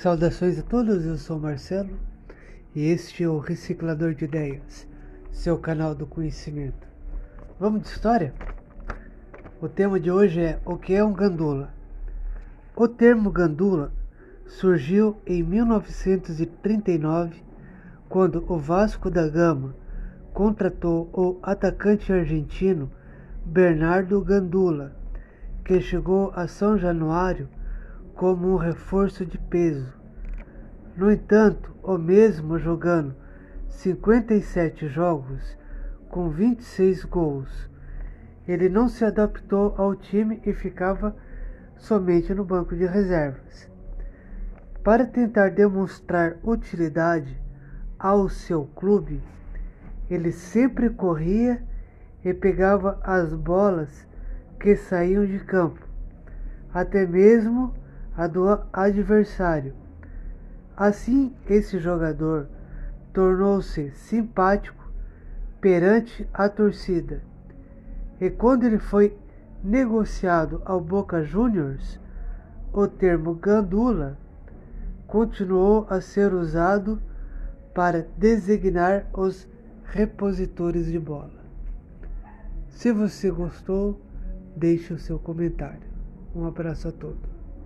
Saudações a todos, eu sou Marcelo e este é o Reciclador de Ideias, seu canal do conhecimento. Vamos de história? O tema de hoje é o que é um gandula. O termo gandula surgiu em 1939, quando o Vasco da Gama contratou o atacante argentino Bernardo Gandula, que chegou a São Januário como um reforço de peso. No entanto, o mesmo jogando 57 jogos com 26 gols, ele não se adaptou ao time e ficava somente no banco de reservas. Para tentar demonstrar utilidade ao seu clube, ele sempre corria e pegava as bolas que saíam de campo, até mesmo a do adversário. Assim, esse jogador tornou-se simpático perante a torcida. E quando ele foi negociado ao Boca Juniors, o termo gandula continuou a ser usado para designar os repositores de bola. Se você gostou, deixe o seu comentário. Um abraço a todos.